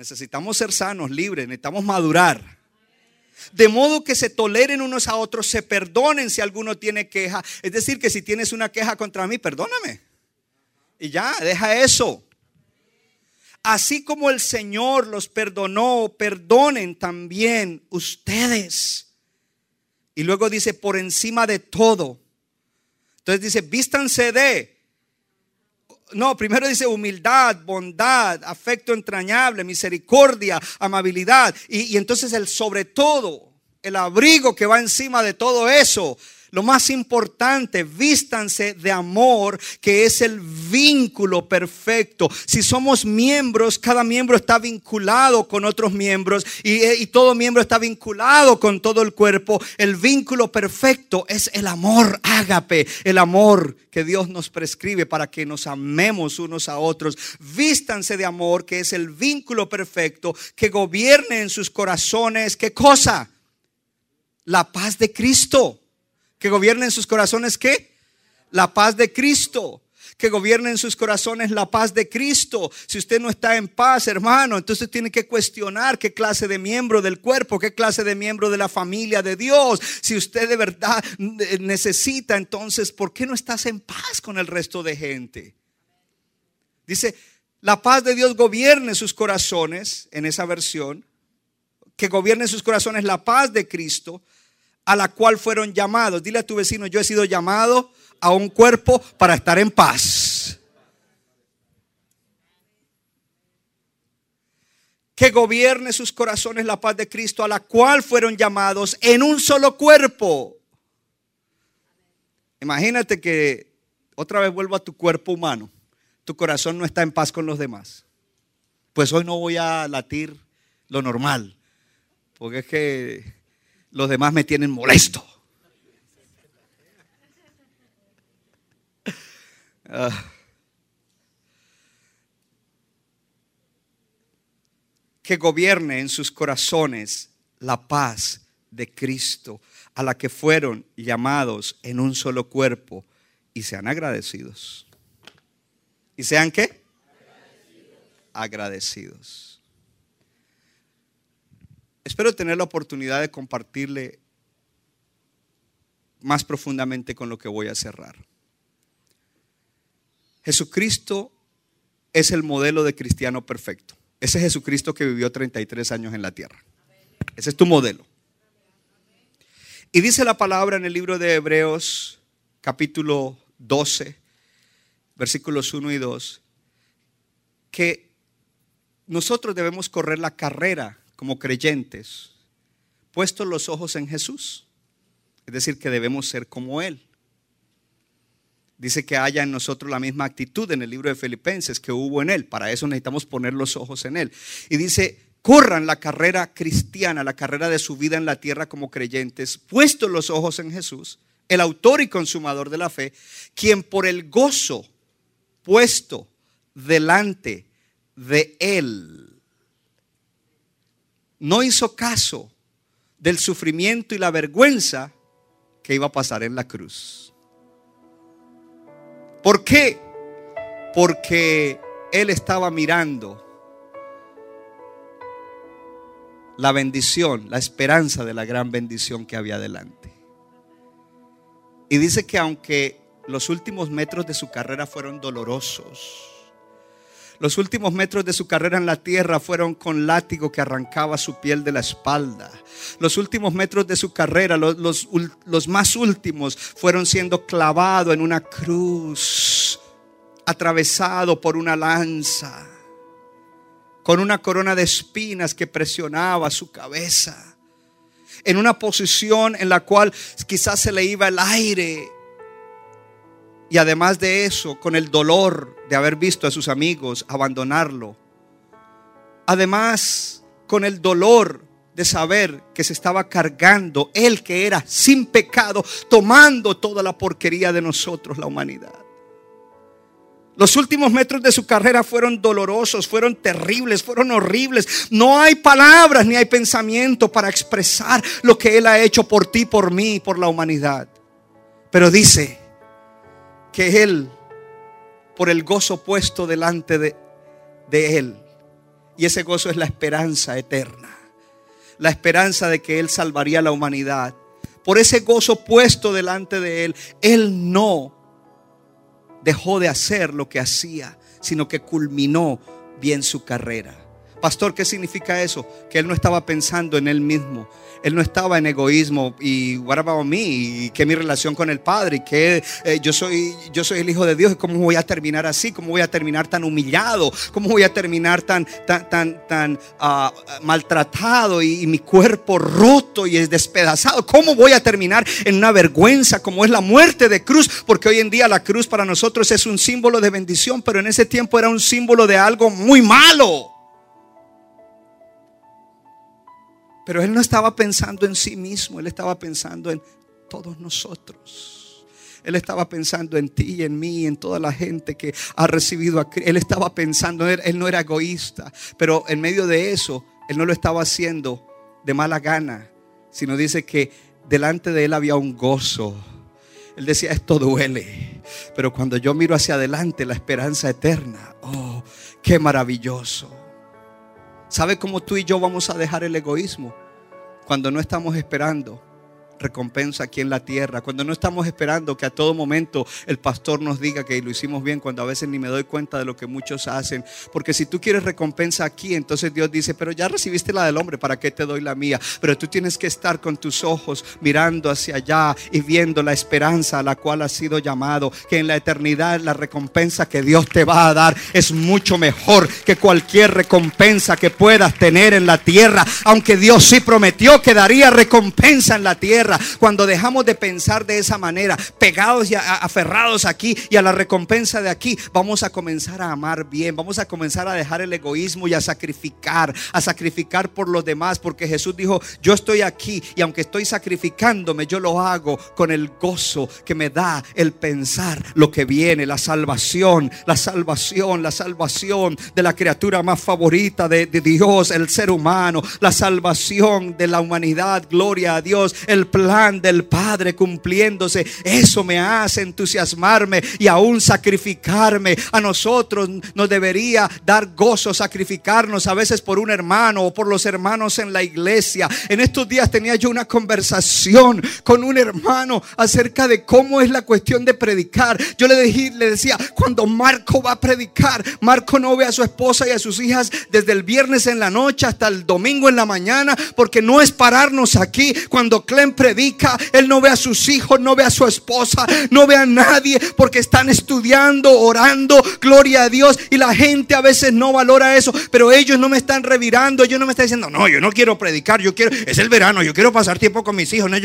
Necesitamos ser sanos, libres, necesitamos madurar. De modo que se toleren unos a otros, se perdonen si alguno tiene queja. Es decir, que si tienes una queja contra mí, perdóname. Y ya, deja eso. Así como el Señor los perdonó, perdonen también ustedes. Y luego dice, por encima de todo. Entonces dice, vístanse de no, primero dice humildad, bondad, afecto entrañable, misericordia, amabilidad. Y, y, entonces el sobre todo, el abrigo que va encima de todo eso, lo más importante, vístanse de amor, que es el vínculo perfecto. Si somos miembros, cada miembro está vinculado con otros miembros y, y, todo miembro está vinculado con todo el cuerpo. El vínculo perfecto es el amor ágape, el amor que Dios nos prescribe para que nos amemos unos a otros. Vístanse de amor, que es el vínculo perfecto, que gobierne en sus corazones. ¿Qué cosa? La paz de Cristo que gobierne en sus corazones qué? La paz de Cristo. Que gobierne en sus corazones la paz de Cristo. Si usted no está en paz, hermano, entonces tiene que cuestionar qué clase de miembro del cuerpo, qué clase de miembro de la familia de Dios. Si usted de verdad necesita, entonces, ¿por qué no estás en paz con el resto de gente? Dice, la paz de Dios gobierne sus corazones, en esa versión, que gobierne sus corazones la paz de Cristo a la cual fueron llamados. Dile a tu vecino, yo he sido llamado a un cuerpo para estar en paz. Que gobierne sus corazones la paz de Cristo, a la cual fueron llamados en un solo cuerpo. Imagínate que otra vez vuelvo a tu cuerpo humano. Tu corazón no está en paz con los demás. Pues hoy no voy a latir lo normal. Porque es que los demás me tienen molesto. Ah. que gobierne en sus corazones la paz de Cristo, a la que fueron llamados en un solo cuerpo, y sean agradecidos. ¿Y sean qué? agradecidos. Espero tener la oportunidad de compartirle más profundamente con lo que voy a cerrar. Jesucristo es el modelo de cristiano perfecto. Ese Jesucristo que vivió 33 años en la tierra. Ese es tu modelo. Y dice la palabra en el libro de Hebreos capítulo 12, versículos 1 y 2, que nosotros debemos correr la carrera como creyentes, puestos los ojos en Jesús. Es decir, que debemos ser como Él. dice que haya en nosotros la misma actitud en el libro de Filipenses que hubo en él. Para eso necesitamos poner los ojos en él. Y dice, corran la carrera cristiana, la carrera de su vida en la tierra como creyentes, puestos los ojos en Jesús, el autor y consumador de la fe, quien por el gozo puesto delante de él, no hizo caso del sufrimiento y la vergüenza que iba a pasar en la cruz. ¿Por qué? Porque él estaba mirando la bendición, la esperanza de la gran bendición que había adelante. Y dice que aunque los últimos metros de su carrera fueron dolorosos, los últimos metros de su carrera en la tierra fueron con látigo que arrancaba su piel de la espalda. Los últimos metros de su carrera, los, más últimos, fueron siendo clavado en una cruz, atravesado por una lanza, con una corona de espinas que presionaba su cabeza, en una posición en la cual quizás se le iba el aire y además de eso, con el dolor de haber visto a sus amigos abandonarlo. Además, con el dolor de saber que se estaba cargando él que era sin pecado, tomando toda la porquería de nosotros, la humanidad. Los últimos metros de su carrera fueron dolorosos, fueron terribles, fueron horribles. No hay palabras ni hay pensamiento para expresar lo que Él ha hecho por ti, por mí, por la humanidad. Pero dice, que Él, por el gozo puesto delante de, de Él, y ese gozo es la esperanza eterna, la esperanza de que Él salvaría a la humanidad, por ese gozo puesto delante de Él, Él no dejó de hacer lo que hacía, sino que culminó bien su carrera. Pastor, ¿qué significa eso? Que él no estaba pensando en él mismo, él no estaba en egoísmo y what about me y que mi relación con el Padre y que eh, yo soy yo soy el hijo de Dios cómo voy a terminar así, cómo voy a terminar tan humillado, cómo voy a terminar tan tan tan tan ah, maltratado y, y, mi cuerpo roto y es despedazado, cómo voy a terminar en una vergüenza como es la muerte de cruz, porque hoy en día la cruz para nosotros es un símbolo de bendición, pero en ese tiempo era un símbolo de algo muy malo. Pero él no estaba pensando en sí mismo, él estaba pensando en todos nosotros. Él estaba pensando en ti y en mí, en toda la gente que ha recibido a Cristo. Él estaba pensando, él, no era egoísta, pero en medio de eso, él no lo estaba haciendo de mala gana, sino dice que delante de él había un gozo. Él decía, esto duele, pero cuando yo miro hacia adelante, la esperanza eterna, oh, qué maravilloso. ¿Sabe cómo tú y yo vamos a dejar el egoísmo? Cuando no estamos esperando recompensa aquí en la tierra, cuando no estamos esperando que a todo momento el pastor nos diga que lo hicimos bien, cuando a veces ni me doy cuenta de lo que muchos hacen. Porque si tú quieres recompensa aquí, entonces Dios dice, pero ya recibiste la del hombre, ¿para qué te doy la mía? Pero tú tienes que estar con tus ojos mirando hacia allá y viendo la esperanza a la cual has sido llamado, que en la eternidad la recompensa que Dios te va a dar es mucho mejor que cualquier recompensa que puedas tener en la tierra, aunque Dios sí prometió que daría recompensa en la tierra cuando dejamos de pensar de esa manera, pegados y aferrados aquí y a la recompensa de aquí, vamos a comenzar a amar bien, vamos a comenzar a dejar el egoísmo y a sacrificar, a sacrificar por los demás, porque Jesús dijo, yo estoy aquí y aunque estoy sacrificándome, yo lo hago con el gozo que me da el pensar lo que viene, la salvación, la salvación, la salvación de la criatura más favorita de, Dios, el ser humano, la salvación de la humanidad, gloria a Dios, el plan del Padre cumpliéndose. Eso me hace entusiasmarme y aún sacrificarme. A nosotros nos debería dar gozo sacrificarnos a veces por un hermano o por los hermanos en la iglesia. En estos días tenía yo una conversación con un hermano acerca de cómo es la cuestión de predicar. Yo le, dije, le decía, cuando Marco va a predicar, Marco no ve a su esposa y a sus hijas desde el viernes en la noche hasta el domingo en la mañana, porque no es pararnos aquí cuando Clem predica, él no ve a sus hijos, no ve a su esposa, no ve a nadie porque están estudiando, orando, gloria a Dios. Y la gente a veces no valora eso, pero ellos no me están revirando, ellos no me están diciendo, no, yo no quiero predicar, yo quiero, es el verano, yo quiero pasar tiempo con mis hijos. No,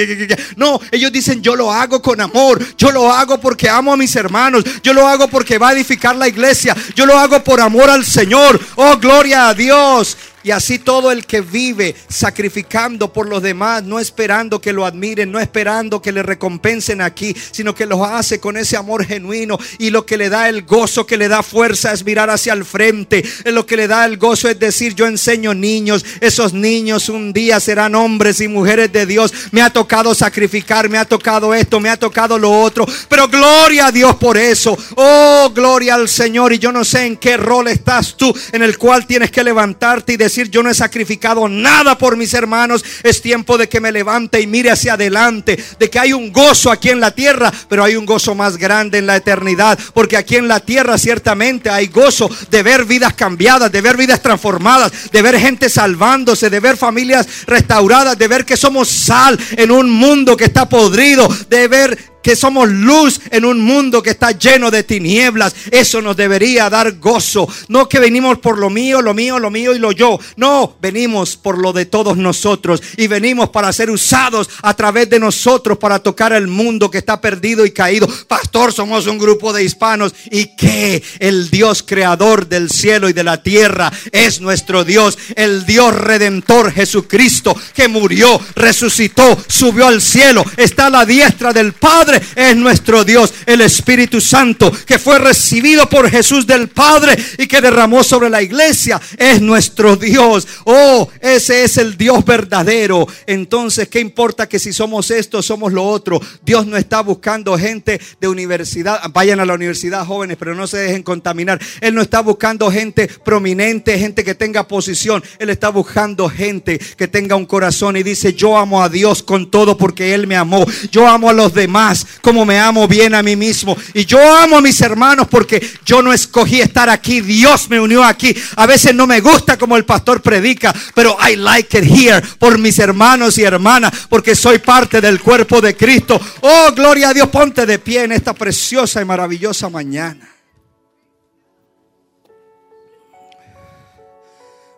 no, ellos dicen, yo lo hago con amor, yo lo hago porque amo a mis hermanos, yo lo hago porque va a edificar la iglesia, yo lo hago por amor al Señor. Oh, gloria a Dios. Y así todo el que vive sacrificando por los demás, no esperando que lo admiren, no esperando que le recompensen aquí, sino que lo hace con ese amor genuino. Y lo que le da el gozo, que le da fuerza es mirar hacia el frente. Lo que le da el gozo es decir, yo enseño niños, esos niños un día serán hombres y mujeres de Dios. Me ha tocado sacrificar, me ha tocado esto, me ha tocado lo otro. Pero gloria a Dios por eso. Oh, gloria al Señor. Y yo no sé en qué rol estás tú en el cual tienes que levantarte y decir, yo no he sacrificado nada por mis hermanos, es tiempo de que me levante y mire hacia adelante, de que hay un gozo aquí en la tierra, pero hay un gozo más grande en la eternidad, porque aquí en la tierra ciertamente hay gozo de ver vidas cambiadas, de ver vidas transformadas, de ver gente salvándose, de ver familias restauradas, de ver que somos sal en un mundo que está podrido, de ver que somos luz en un mundo que está lleno de tinieblas. Eso nos debería dar gozo. No que venimos por lo mío, lo mío, lo mío y lo yo. No, venimos por lo de todos nosotros y venimos para ser usados a través de nosotros para tocar el mundo que está perdido y caído. Pastor, somos un grupo de hispanos y que el Dios creador del cielo y de la tierra es nuestro Dios, el Dios redentor Jesucristo que murió, resucitó, subió al cielo, está a la diestra del Padre es nuestro Dios, el Espíritu Santo, que fue recibido por Jesús del Padre y que derramó sobre la iglesia, es nuestro Dios. Oh, ese es el Dios verdadero. Entonces, ¿qué importa que si somos esto, somos lo otro? Dios no está buscando gente de universidad. Vayan a la universidad jóvenes, pero no se dejen contaminar. Él no está buscando gente prominente, gente que tenga posición. Él está buscando gente que tenga un corazón y dice, yo amo a Dios con todo porque Él me amó. Yo amo a los demás como me amo bien a mí mismo. Y yo amo a mis hermanos porque yo no escogí estar aquí, Dios me unió aquí. A veces no me gusta como el pastor predica, pero I like it here por mis hermanos y hermanas, porque soy parte del cuerpo de Cristo. Oh, gloria a Dios, ponte de pie en esta preciosa y maravillosa mañana.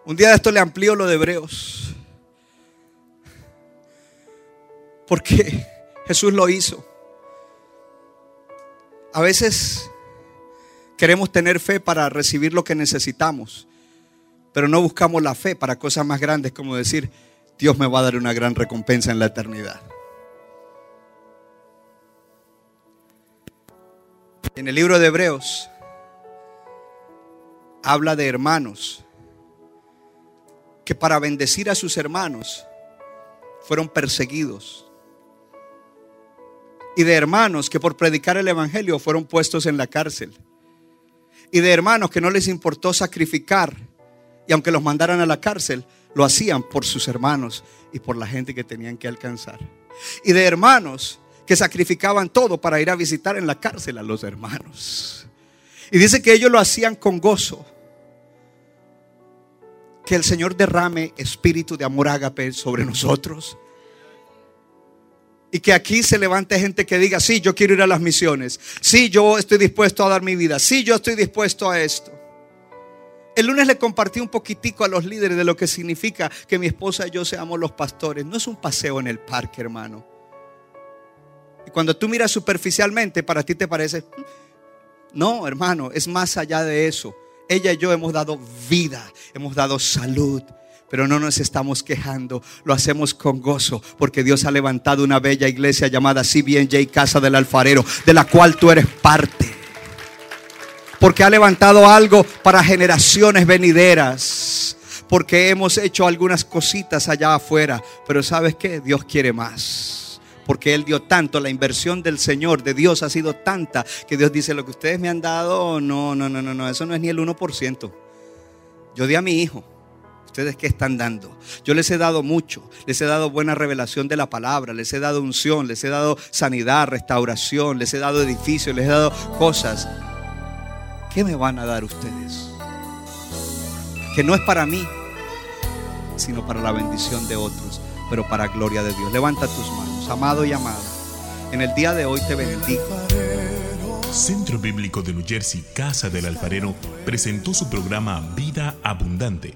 Un día de esto le amplío lo de Hebreos. Porque Jesús lo hizo. A veces queremos tener fe para recibir lo que necesitamos, pero no buscamos la fe para cosas más grandes como decir, Dios me va a dar una gran recompensa en la eternidad. En el libro de Hebreos habla de hermanos que para bendecir a sus hermanos fueron perseguidos y de hermanos que por predicar el Evangelio fueron puestos en la cárcel. Y de hermanos que no les importó sacrificar y aunque los mandaran a la cárcel, lo hacían por sus hermanos y por la gente que tenían que alcanzar. Y de hermanos que sacrificaban todo para ir a visitar en la cárcel a los hermanos. Y dice que ellos lo hacían con gozo. Que el Señor derrame espíritu de amor ágape sobre nosotros y que aquí se levante gente que diga, sí, yo quiero ir a las misiones. Sí, yo estoy dispuesto a dar mi vida. Sí, yo estoy dispuesto a esto. El lunes le compartí un poquitico a los líderes de lo que significa que mi esposa y yo seamos los pastores. No es un paseo en el parque, hermano. Y cuando tú miras superficialmente, para ti te parece, mm, no, hermano, es más allá de eso. Ella y yo hemos dado vida, hemos dado salud, pero no nos estamos quejando, lo hacemos con gozo, porque Dios ha levantado una bella iglesia llamada CBNJ Casa del Alfarero, de la cual tú eres parte. Porque ha levantado algo para generaciones venideras. Porque hemos hecho algunas cositas allá afuera. Pero ¿sabes qué? Dios quiere más. Porque Él dio tanto, la inversión del Señor, de Dios ha sido tanta, que Dios dice, lo que ustedes me han dado, no, no, no, no, no, eso no es ni el 1%. Yo di a mi hijo ¿Ustedes qué están dando? Yo les he dado mucho. Les he dado buena revelación de la palabra. Les he dado unción. Les he dado sanidad, restauración. Les he dado edificios. Les he dado cosas. ¿Qué me van a dar ustedes? Que no es para mí, sino para la bendición de otros, pero para gloria de Dios. Levanta tus manos. amado y amada. En el día de hoy te bendigo. Centro Bíblico de New Jersey, Casa del Alfarero, presentó su programa Vida Abundante.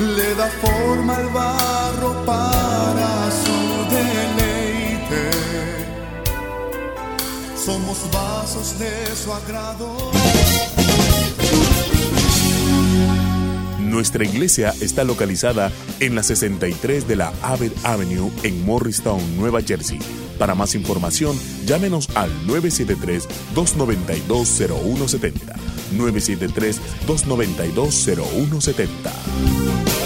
le da forma al barro para su deleite. Somos vasos de su agrado. Nuestra iglesia está localizada en la 63 de la Abbott Avenue en Morristown, Nueva Jersey. Para más información, llámenos al 973-292-0170. 973-292-0170.